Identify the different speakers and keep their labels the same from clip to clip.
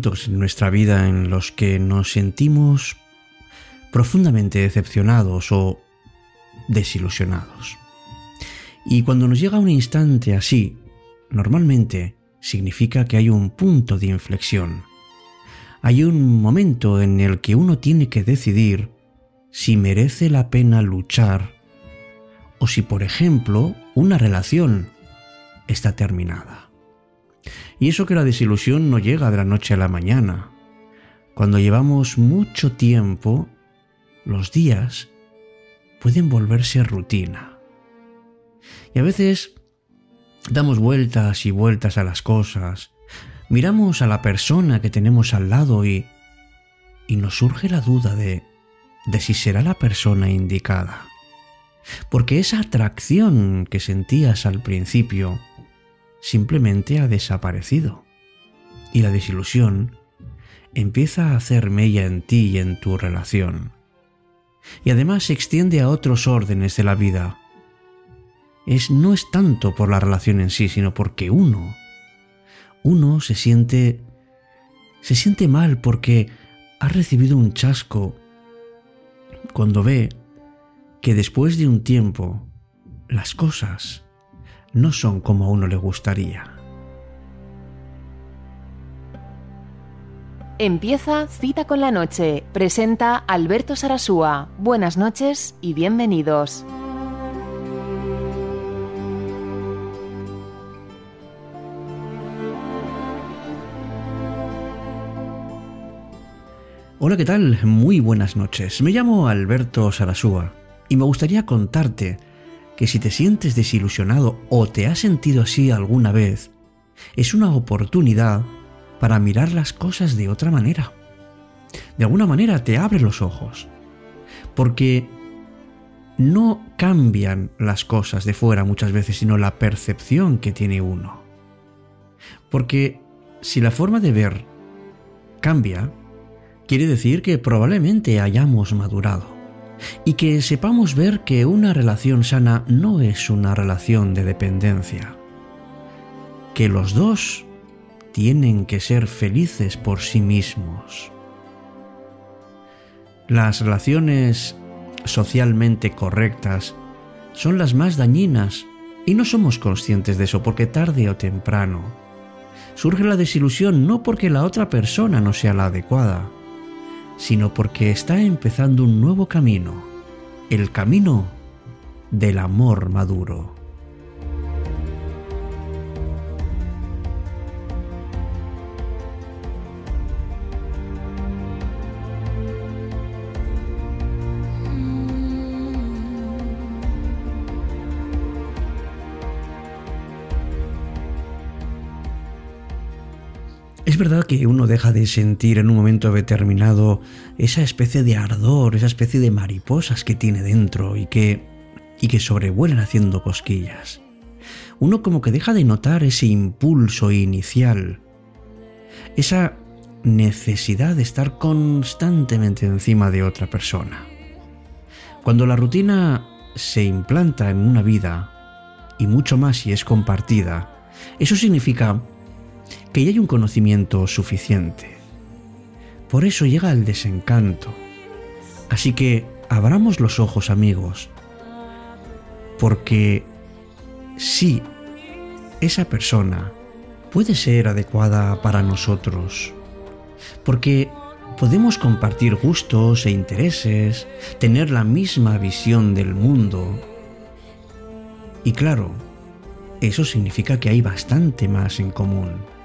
Speaker 1: En nuestra vida en los que nos sentimos profundamente decepcionados o desilusionados. Y cuando nos llega un instante así, normalmente significa que hay un punto de inflexión. Hay un momento en el que uno tiene que decidir si merece la pena luchar o si, por ejemplo, una relación está terminada. Y eso que la desilusión no llega de la noche a la mañana. Cuando llevamos mucho tiempo, los días pueden volverse rutina. Y a veces damos vueltas y vueltas a las cosas, miramos a la persona que tenemos al lado y, y nos surge la duda de, de si será la persona indicada. Porque esa atracción que sentías al principio simplemente ha desaparecido. Y la desilusión empieza a hacer mella en ti y en tu relación. Y además se extiende a otros órdenes de la vida. Es, no es tanto por la relación en sí, sino porque uno, uno se siente, se siente mal porque ha recibido un chasco cuando ve que después de un tiempo las cosas no son como a uno le gustaría.
Speaker 2: Empieza Cita con la Noche. Presenta Alberto Sarasúa. Buenas noches y bienvenidos.
Speaker 1: Hola, ¿qué tal? Muy buenas noches. Me llamo Alberto Sarasúa y me gustaría contarte que si te sientes desilusionado o te has sentido así alguna vez, es una oportunidad para mirar las cosas de otra manera. De alguna manera te abre los ojos, porque no cambian las cosas de fuera muchas veces, sino la percepción que tiene uno. Porque si la forma de ver cambia, quiere decir que probablemente hayamos madurado y que sepamos ver que una relación sana no es una relación de dependencia, que los dos tienen que ser felices por sí mismos. Las relaciones socialmente correctas son las más dañinas y no somos conscientes de eso porque tarde o temprano surge la desilusión no porque la otra persona no sea la adecuada, sino porque está empezando un nuevo camino, el camino del amor maduro. Verdad que uno deja de sentir en un momento determinado esa especie de ardor, esa especie de mariposas que tiene dentro y que, y que sobrevuelan haciendo cosquillas. Uno como que deja de notar ese impulso inicial, esa necesidad de estar constantemente encima de otra persona. Cuando la rutina se implanta en una vida, y mucho más si es compartida, eso significa que hay un conocimiento suficiente. Por eso llega el desencanto. Así que abramos los ojos amigos, porque sí, esa persona puede ser adecuada para nosotros, porque podemos compartir gustos e intereses, tener la misma visión del mundo. Y claro, eso significa que hay bastante más en común.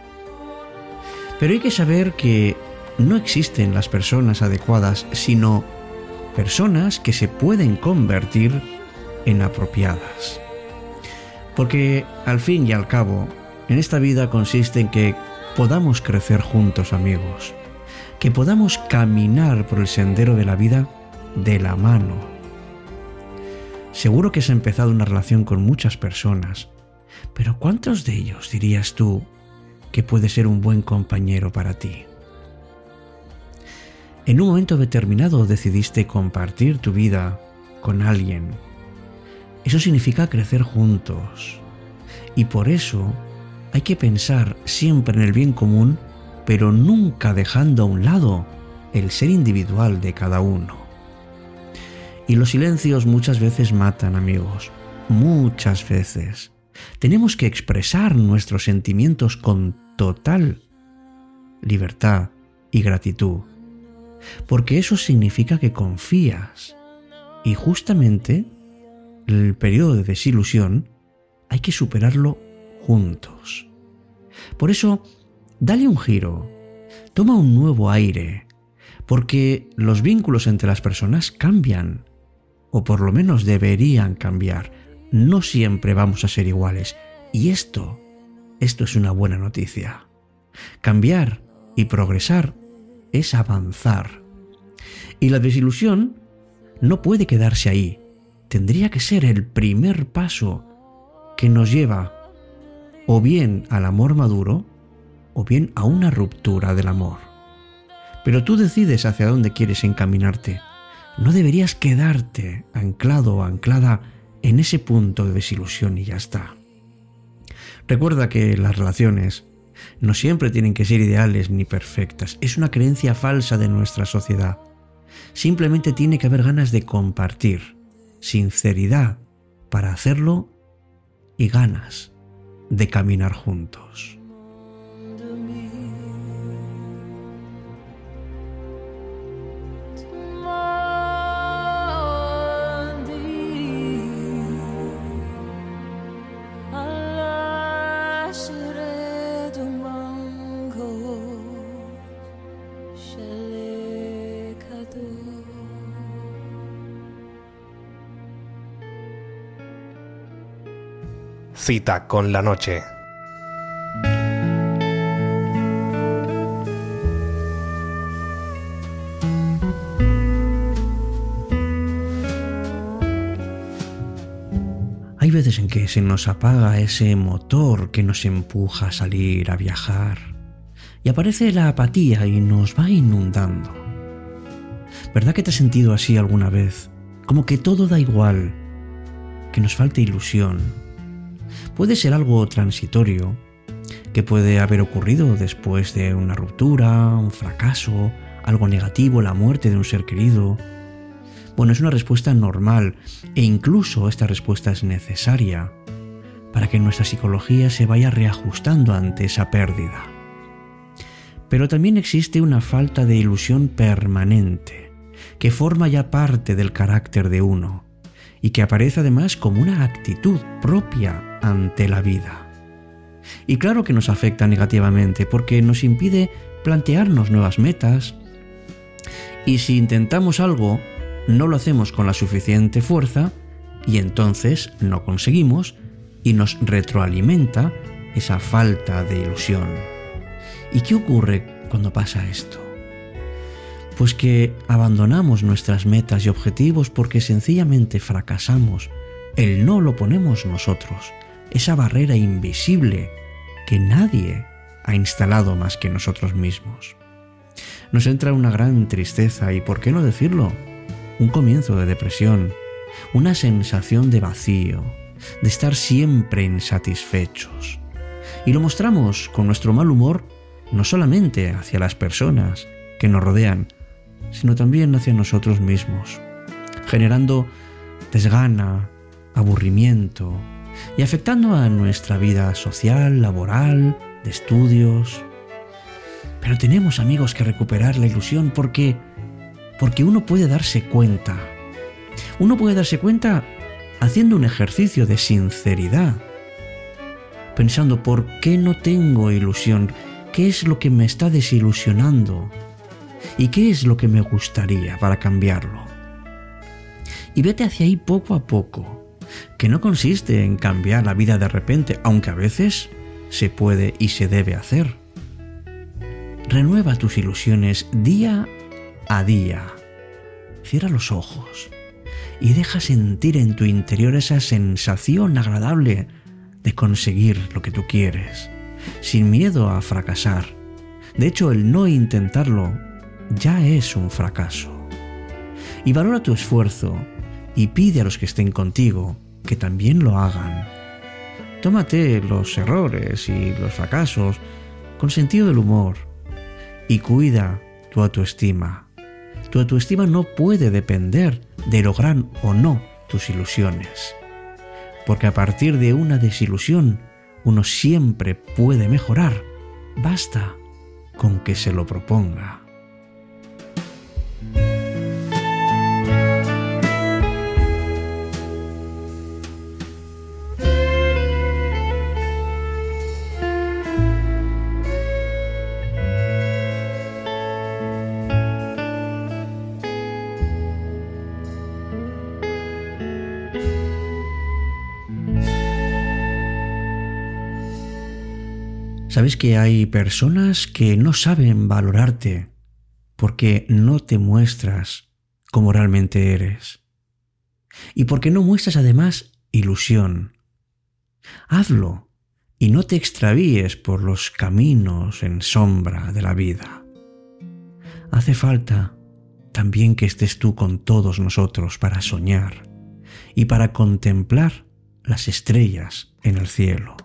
Speaker 1: Pero hay que saber que no existen las personas adecuadas, sino personas que se pueden convertir en apropiadas. Porque al fin y al cabo, en esta vida consiste en que podamos crecer juntos amigos, que podamos caminar por el sendero de la vida de la mano. Seguro que has empezado una relación con muchas personas, pero ¿cuántos de ellos dirías tú que puede ser un buen compañero para ti. En un momento determinado decidiste compartir tu vida con alguien. Eso significa crecer juntos. Y por eso hay que pensar siempre en el bien común pero nunca dejando a un lado el ser individual de cada uno. Y los silencios muchas veces matan, amigos, muchas veces. Tenemos que expresar nuestros sentimientos con total libertad y gratitud, porque eso significa que confías. Y justamente el periodo de desilusión hay que superarlo juntos. Por eso, dale un giro, toma un nuevo aire, porque los vínculos entre las personas cambian, o por lo menos deberían cambiar. No siempre vamos a ser iguales, y esto, esto es una buena noticia. Cambiar y progresar es avanzar. Y la desilusión no puede quedarse ahí. Tendría que ser el primer paso que nos lleva o bien al amor maduro o bien a una ruptura del amor. Pero tú decides hacia dónde quieres encaminarte. No deberías quedarte anclado o anclada en ese punto de desilusión y ya está. Recuerda que las relaciones no siempre tienen que ser ideales ni perfectas. Es una creencia falsa de nuestra sociedad. Simplemente tiene que haber ganas de compartir, sinceridad para hacerlo y ganas de caminar juntos.
Speaker 3: Cita con la noche.
Speaker 1: Hay veces en que se nos apaga ese motor que nos empuja a salir, a viajar, y aparece la apatía y nos va inundando. ¿Verdad que te has sentido así alguna vez? Como que todo da igual, que nos falta ilusión, puede ser algo transitorio, que puede haber ocurrido después de una ruptura, un fracaso, algo negativo, la muerte de un ser querido. Bueno, es una respuesta normal e incluso esta respuesta es necesaria para que nuestra psicología se vaya reajustando ante esa pérdida. Pero también existe una falta de ilusión permanente, que forma ya parte del carácter de uno y que aparece además como una actitud propia ante la vida. Y claro que nos afecta negativamente porque nos impide plantearnos nuevas metas y si intentamos algo no lo hacemos con la suficiente fuerza y entonces no conseguimos y nos retroalimenta esa falta de ilusión. ¿Y qué ocurre cuando pasa esto? Pues que abandonamos nuestras metas y objetivos porque sencillamente fracasamos. El no lo ponemos nosotros, esa barrera invisible que nadie ha instalado más que nosotros mismos. Nos entra una gran tristeza y, ¿por qué no decirlo? Un comienzo de depresión, una sensación de vacío, de estar siempre insatisfechos. Y lo mostramos con nuestro mal humor no solamente hacia las personas que nos rodean, sino también hacia nosotros mismos, generando desgana, aburrimiento y afectando a nuestra vida social, laboral, de estudios. Pero tenemos amigos que recuperar la ilusión porque porque uno puede darse cuenta. Uno puede darse cuenta haciendo un ejercicio de sinceridad, pensando por qué no tengo ilusión, qué es lo que me está desilusionando, ¿Y qué es lo que me gustaría para cambiarlo? Y vete hacia ahí poco a poco, que no consiste en cambiar la vida de repente, aunque a veces se puede y se debe hacer. Renueva tus ilusiones día a día. Cierra los ojos y deja sentir en tu interior esa sensación agradable de conseguir lo que tú quieres, sin miedo a fracasar. De hecho, el no intentarlo ya es un fracaso. Y valora tu esfuerzo y pide a los que estén contigo que también lo hagan. Tómate los errores y los fracasos con sentido del humor y cuida tu autoestima. Tu autoestima no puede depender de lograr o no tus ilusiones. Porque a partir de una desilusión uno siempre puede mejorar. Basta con que se lo proponga. ¿Sabes que hay personas que no saben valorarte porque no te muestras como realmente eres? Y porque no muestras además ilusión. Hazlo y no te extravíes por los caminos en sombra de la vida. Hace falta también que estés tú con todos nosotros para soñar y para contemplar las estrellas en el cielo.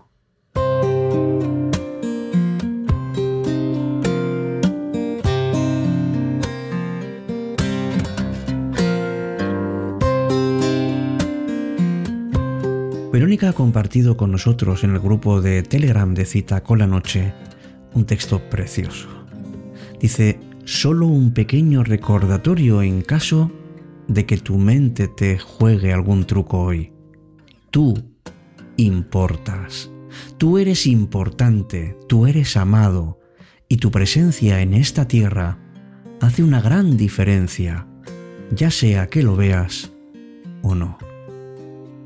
Speaker 1: Compartido con nosotros en el grupo de Telegram de Cita con la Noche un texto precioso. Dice, solo un pequeño recordatorio en caso de que tu mente te juegue algún truco hoy. Tú importas. Tú eres importante, tú eres amado, y tu presencia en esta tierra hace una gran diferencia, ya sea que lo veas o no.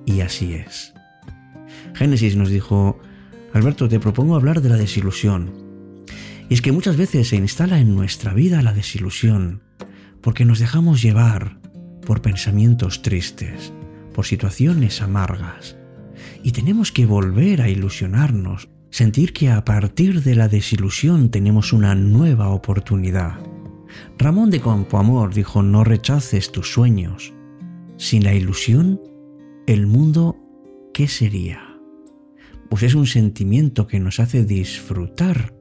Speaker 1: Y así es. Génesis nos dijo, Alberto, te propongo hablar de la desilusión. Y es que muchas veces se instala en nuestra vida la desilusión, porque nos dejamos llevar por pensamientos tristes, por situaciones amargas. Y tenemos que volver a ilusionarnos, sentir que a partir de la desilusión tenemos una nueva oportunidad. Ramón de Campoamor dijo, no rechaces tus sueños. Sin la ilusión, el mundo, ¿qué sería? Pues es un sentimiento que nos hace disfrutar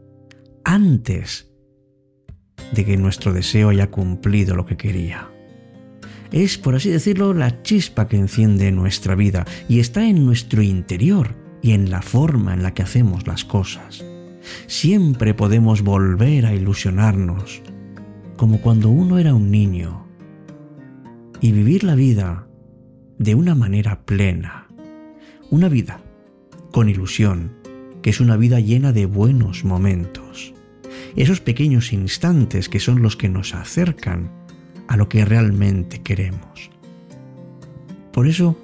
Speaker 1: antes de que nuestro deseo haya cumplido lo que quería. Es, por así decirlo, la chispa que enciende nuestra vida y está en nuestro interior y en la forma en la que hacemos las cosas. Siempre podemos volver a ilusionarnos, como cuando uno era un niño, y vivir la vida de una manera plena. Una vida con ilusión, que es una vida llena de buenos momentos. Esos pequeños instantes que son los que nos acercan a lo que realmente queremos. Por eso,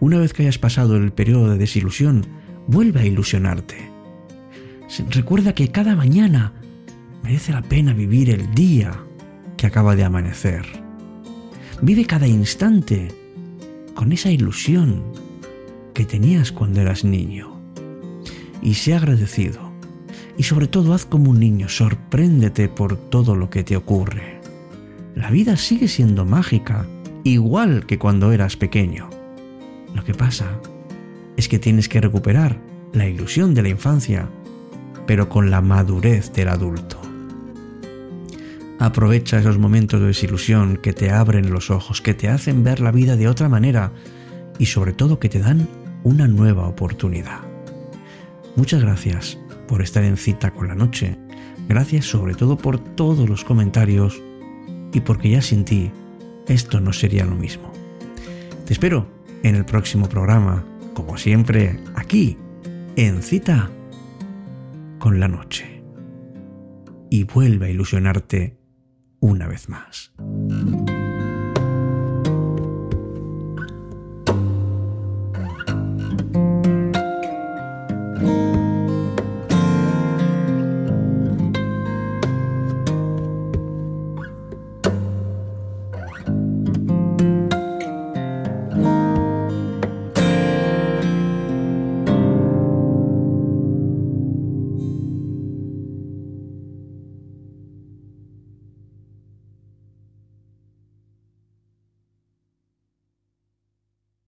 Speaker 1: una vez que hayas pasado el periodo de desilusión, vuelve a ilusionarte. Recuerda que cada mañana merece la pena vivir el día que acaba de amanecer. Vive cada instante con esa ilusión que tenías cuando eras niño. Y sé agradecido. Y sobre todo haz como un niño, sorpréndete por todo lo que te ocurre. La vida sigue siendo mágica, igual que cuando eras pequeño. Lo que pasa es que tienes que recuperar la ilusión de la infancia, pero con la madurez del adulto. Aprovecha esos momentos de desilusión que te abren los ojos, que te hacen ver la vida de otra manera y sobre todo que te dan una nueva oportunidad. Muchas gracias por estar en cita con la noche. Gracias sobre todo por todos los comentarios y porque ya sin ti esto no sería lo mismo. Te espero en el próximo programa, como siempre, aquí, en cita con la noche. Y vuelve a ilusionarte una vez más.